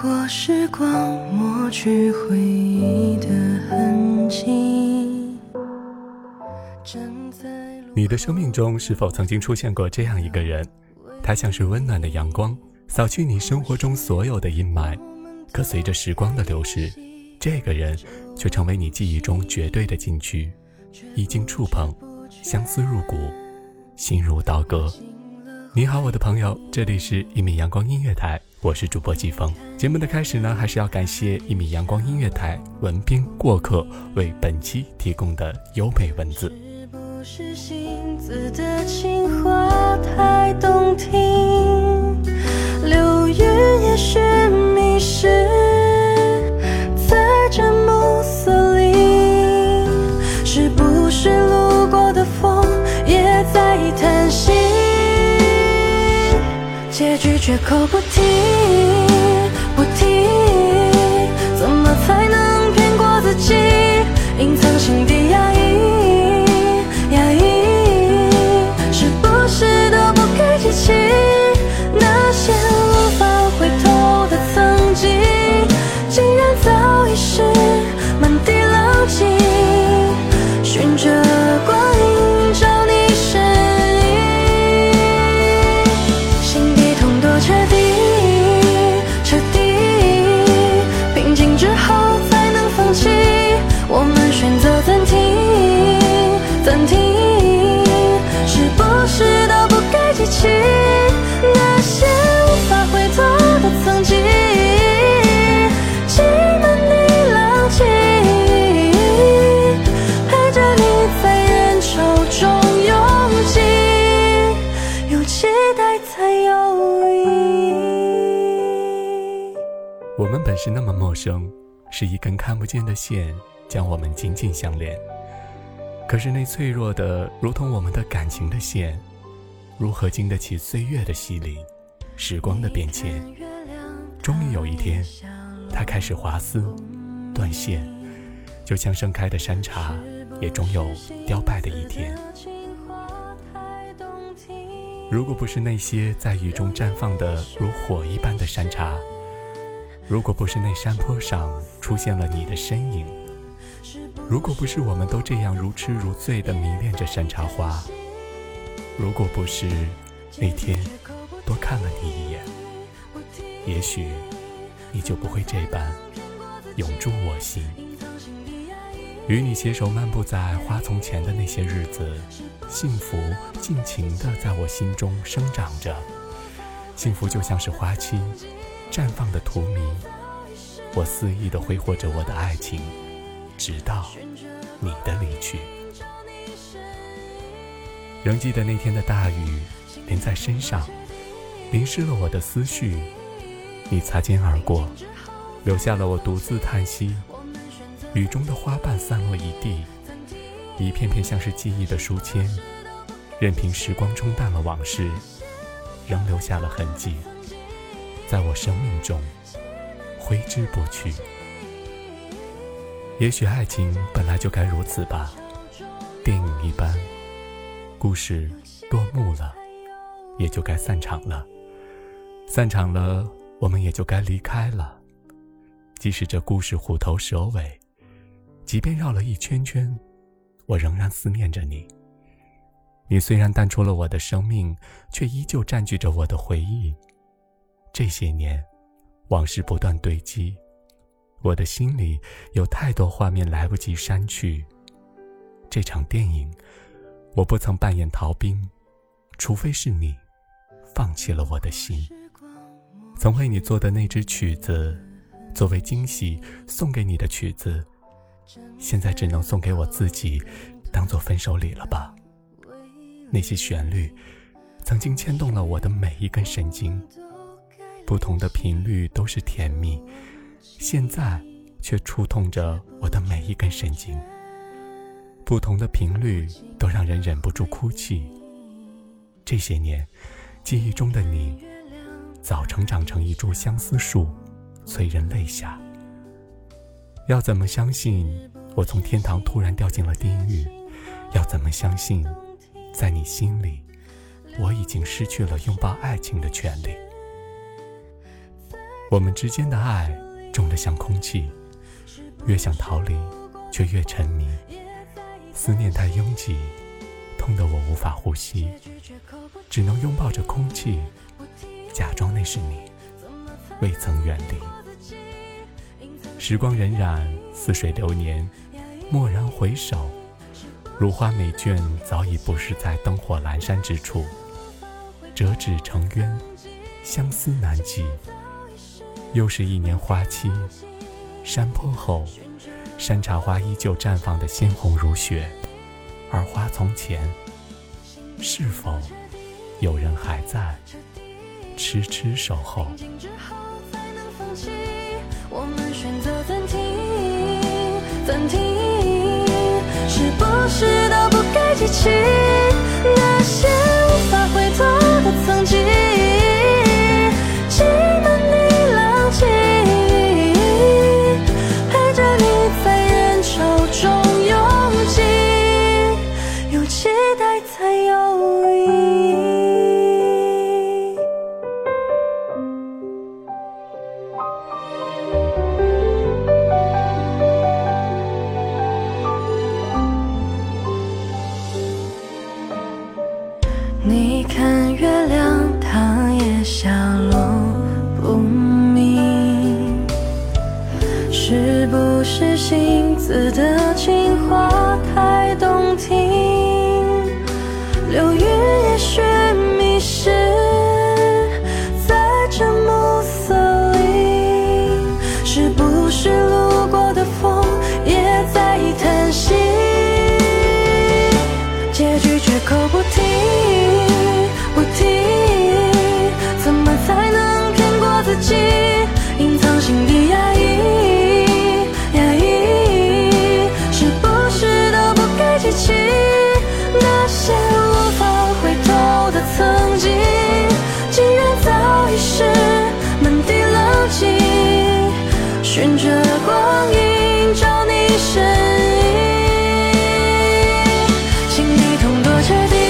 过。时光抹去回忆的痕迹。你的生命中是否曾经出现过这样一个人？他像是温暖的阳光，扫去你生活中所有的阴霾。可随着时光的流逝，这个人却成为你记忆中绝对的禁区，一经触碰，相思入骨，心如刀割。你好，我的朋友，这里是一米阳光音乐台。我是主播季风。节目的开始呢，还是要感谢一米阳光音乐台文编过客为本期提供的优美文字。是星子的情话太动听，流云也许迷失在这暮色里，是不是路过的风也在叹息？结局绝口不提，我们本是那么陌生，是一根看不见的线将我们紧紧相连。可是那脆弱的，如同我们的感情的线，如何经得起岁月的洗礼、时光的变迁？终于有一天，它开始滑丝、断线，就像盛开的山茶，也终有凋败的一天。如果不是那些在雨中绽放的如火一般的山茶，如果不是那山坡上出现了你的身影，如果不是我们都这样如痴如醉地迷恋着山茶花，如果不是那天多看了你一眼，也许你就不会这般永驻我心。与你携手漫步在花丛前的那些日子，幸福尽情地在我心中生长着，幸福就像是花期。绽放的荼蘼，我肆意地挥霍着我的爱情，直到你的离去。仍记得那天的大雨淋在身上，淋湿了我的思绪。你擦肩而过，留下了我独自叹息。雨中的花瓣散落一地，一片片像是记忆的书签，任凭时光冲淡了往事，仍留下了痕迹。在我生命中挥之不去。也许爱情本来就该如此吧，电影一般，故事落幕了，也就该散场了。散场了，我们也就该离开了。即使这故事虎头蛇尾，即便绕了一圈圈，我仍然思念着你。你虽然淡出了我的生命，却依旧占据着我的回忆。这些年，往事不断堆积，我的心里有太多画面来不及删去。这场电影，我不曾扮演逃兵，除非是你放弃了我的心。曾为你做的那支曲子，作为惊喜送给你的曲子，现在只能送给我自己，当做分手礼了吧。那些旋律，曾经牵动了我的每一根神经。不同的频率都是甜蜜，现在却触痛着我的每一根神经。不同的频率都让人忍不住哭泣。这些年，记忆中的你，早成长成一株相思树，催人泪下。要怎么相信我从天堂突然掉进了地狱？要怎么相信，在你心里，我已经失去了拥抱爱情的权利？我们之间的爱重得像空气，越想逃离，却越沉迷。思念太拥挤，痛得我无法呼吸，只能拥抱着空气，假装那是你，未曾远离。时光荏苒，似水流年，蓦然回首，如花美眷早已不是在灯火阑珊之处。折纸成冤，相思难寄。又是一年花期，山坡后，山茶花依旧绽放的鲜红如血，而花丛前，是否有人还在？痴痴守候？我们选择暂停，暂停，是不是都不该记起？是不是姓字的情话太动听？流云也许明我确定。